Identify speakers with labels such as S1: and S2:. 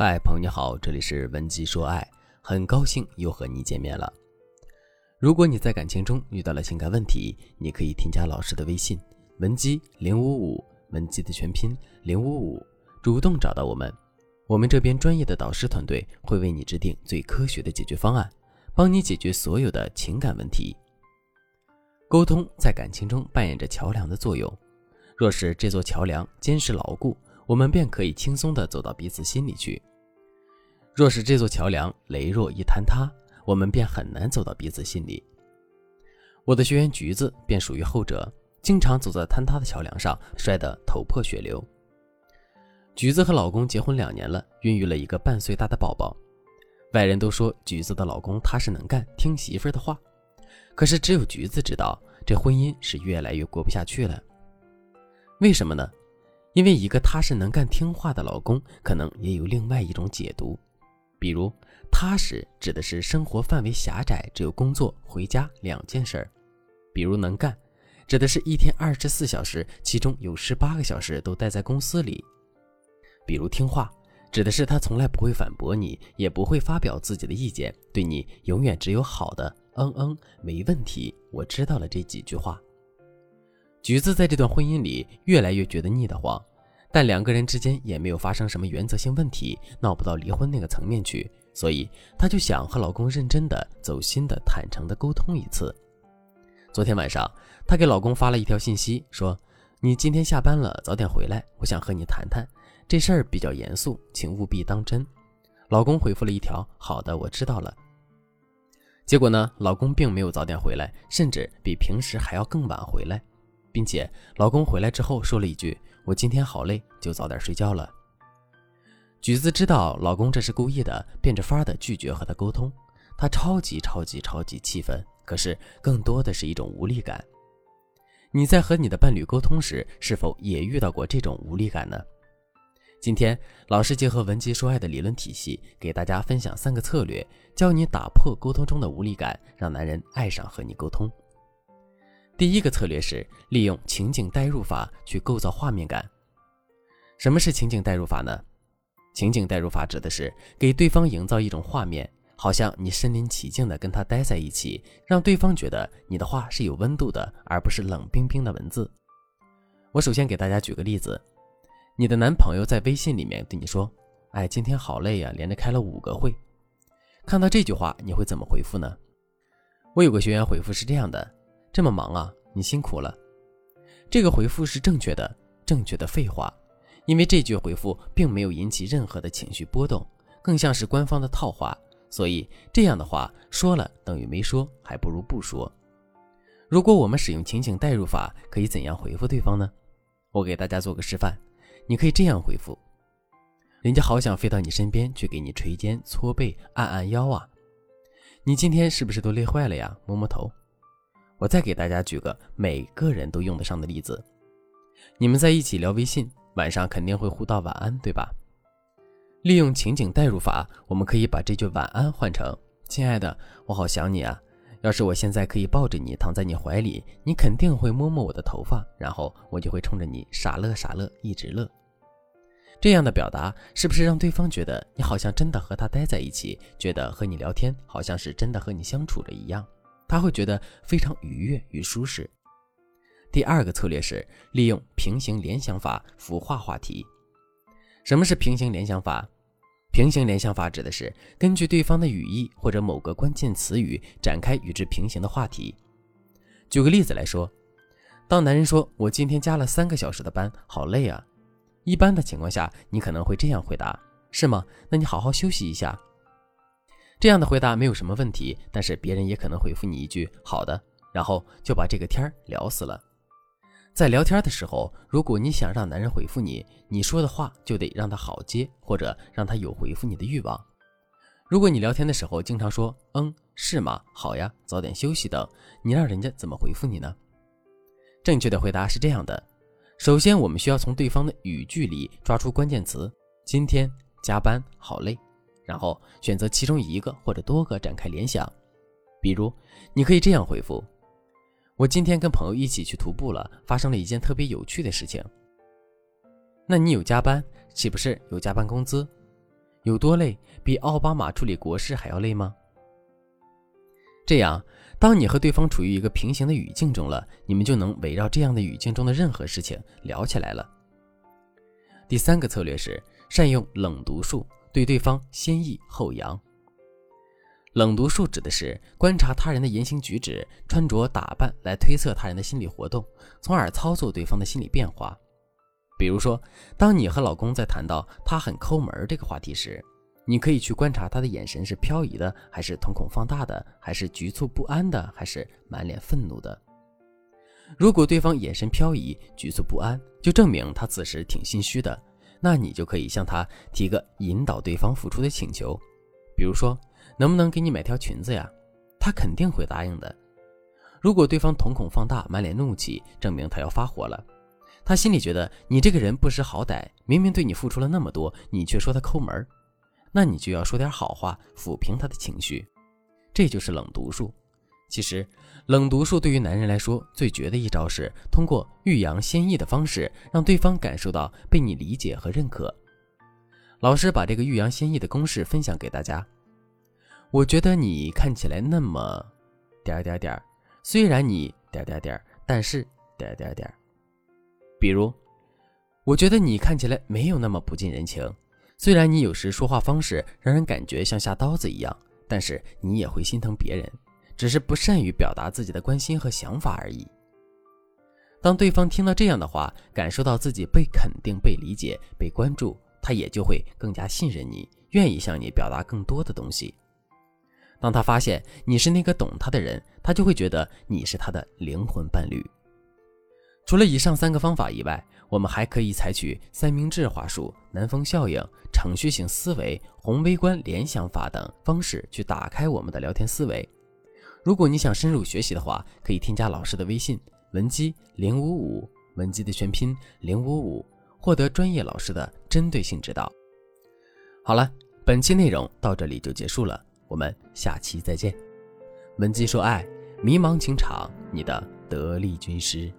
S1: 嗨，朋友你好，这里是文姬说爱，很高兴又和你见面了。如果你在感情中遇到了情感问题，你可以添加老师的微信文姬零五五，文姬的全拼零五五，主动找到我们，我们这边专业的导师团队会为你制定最科学的解决方案，帮你解决所有的情感问题。沟通在感情中扮演着桥梁的作用，若是这座桥梁坚实牢固，我们便可以轻松地走到彼此心里去。若是这座桥梁羸弱一坍塌，我们便很难走到彼此心里。我的学员橘子便属于后者，经常走在坍塌的桥梁上，摔得头破血流。橘子和老公结婚两年了，孕育了一个半岁大的宝宝。外人都说橘子的老公踏实能干，听媳妇儿的话，可是只有橘子知道，这婚姻是越来越过不下去了。为什么呢？因为一个踏实能干、听话的老公，可能也有另外一种解读。比如，踏实指的是生活范围狭窄，只有工作、回家两件事儿；比如能干，指的是一天二十四小时，其中有十八个小时都待在公司里；比如听话，指的是他从来不会反驳你，也不会发表自己的意见，对你永远只有好的。嗯嗯，没问题，我知道了这几句话。橘子在这段婚姻里越来越觉得腻得慌。但两个人之间也没有发生什么原则性问题，闹不到离婚那个层面去，所以她就想和老公认真的、走心的、坦诚的沟通一次。昨天晚上，她给老公发了一条信息，说：“你今天下班了，早点回来，我想和你谈谈这事儿，比较严肃，请务必当真。”老公回复了一条：“好的，我知道了。”结果呢，老公并没有早点回来，甚至比平时还要更晚回来。并且，老公回来之后说了一句：“我今天好累，就早点睡觉了。”橘子知道老公这是故意的，变着法的拒绝和他沟通。她超级超级超级气愤，可是更多的是一种无力感。你在和你的伴侣沟通时，是否也遇到过这种无力感呢？今天，老师结合文姬说爱的理论体系，给大家分享三个策略，教你打破沟通中的无力感，让男人爱上和你沟通。第一个策略是利用情景代入法去构造画面感。什么是情景代入法呢？情景代入法指的是给对方营造一种画面，好像你身临其境的跟他待在一起，让对方觉得你的话是有温度的，而不是冷冰冰的文字。我首先给大家举个例子：你的男朋友在微信里面对你说：“哎，今天好累呀，连着开了五个会。”看到这句话，你会怎么回复呢？我有个学员回复是这样的。这么忙啊，你辛苦了。这个回复是正确的，正确的废话，因为这句回复并没有引起任何的情绪波动，更像是官方的套话，所以这样的话说了等于没说，还不如不说。如果我们使用情景代入法，可以怎样回复对方呢？我给大家做个示范，你可以这样回复：人家好想飞到你身边去给你捶肩、搓背、按按腰啊，你今天是不是都累坏了呀？摸摸头。我再给大家举个每个人都用得上的例子：你们在一起聊微信，晚上肯定会互道晚安，对吧？利用情景代入法，我们可以把这句晚安换成：“亲爱的，我好想你啊！要是我现在可以抱着你躺在你怀里，你肯定会摸摸我的头发，然后我就会冲着你傻乐傻乐，一直乐。”这样的表达是不是让对方觉得你好像真的和他待在一起，觉得和你聊天好像是真的和你相处着一样？他会觉得非常愉悦与舒适。第二个策略是利用平行联想法孵化话题。什么是平行联想法？平行联想法指的是根据对方的语义或者某个关键词语展开与之平行的话题。举个例子来说，当男人说“我今天加了三个小时的班，好累啊”，一般的情况下，你可能会这样回答：“是吗？那你好好休息一下。”这样的回答没有什么问题，但是别人也可能回复你一句“好的”，然后就把这个天儿聊死了。在聊天的时候，如果你想让男人回复你，你说的话就得让他好接，或者让他有回复你的欲望。如果你聊天的时候经常说“嗯，是吗？好呀，早点休息等”，你让人家怎么回复你呢？正确的回答是这样的：首先，我们需要从对方的语句里抓出关键词“今天加班好累”。然后选择其中一个或者多个展开联想，比如你可以这样回复：“我今天跟朋友一起去徒步了，发生了一件特别有趣的事情。”那你有加班，岂不是有加班工资？有多累？比奥巴马处理国事还要累吗？这样，当你和对方处于一个平行的语境中了，你们就能围绕这样的语境中的任何事情聊起来了。第三个策略是善用冷读术，对对方先抑后扬。冷读术指的是观察他人的言行举止、穿着打扮，来推测他人的心理活动，从而操作对方的心理变化。比如说，当你和老公在谈到他很抠门这个话题时，你可以去观察他的眼神是飘移的，还是瞳孔放大的，还是局促不安的，还是满脸愤怒的。如果对方眼神飘移、局促不安，就证明他此时挺心虚的。那你就可以向他提个引导对方付出的请求，比如说，能不能给你买条裙子呀？他肯定会答应的。如果对方瞳孔放大、满脸怒气，证明他要发火了。他心里觉得你这个人不识好歹，明明对你付出了那么多，你却说他抠门儿那你就要说点好话抚平他的情绪，这就是冷读术。其实，冷读术对于男人来说最绝的一招是通过欲扬先抑的方式，让对方感受到被你理解和认可。老师把这个欲扬先抑的公式分享给大家。我觉得你看起来那么点点点，虽然你点点点，但是点点点。比如，我觉得你看起来没有那么不近人情，虽然你有时说话方式让人感觉像下刀子一样，但是你也会心疼别人，只是不善于表达自己的关心和想法而已。当对方听了这样的话，感受到自己被肯定、被理解、被关注，他也就会更加信任你，愿意向你表达更多的东西。当他发现你是那个懂他的人，他就会觉得你是他的灵魂伴侣。除了以上三个方法以外，我们还可以采取三明治话术、南风效应、程序性思维、宏微观联想法等方式去打开我们的聊天思维。如果你想深入学习的话，可以添加老师的微信文姬零五五，文姬的全拼零五五，获得专业老师的针对性指导。好了，本期内容到这里就结束了，我们下期再见。文姬说爱，迷茫情场，你的得力军师。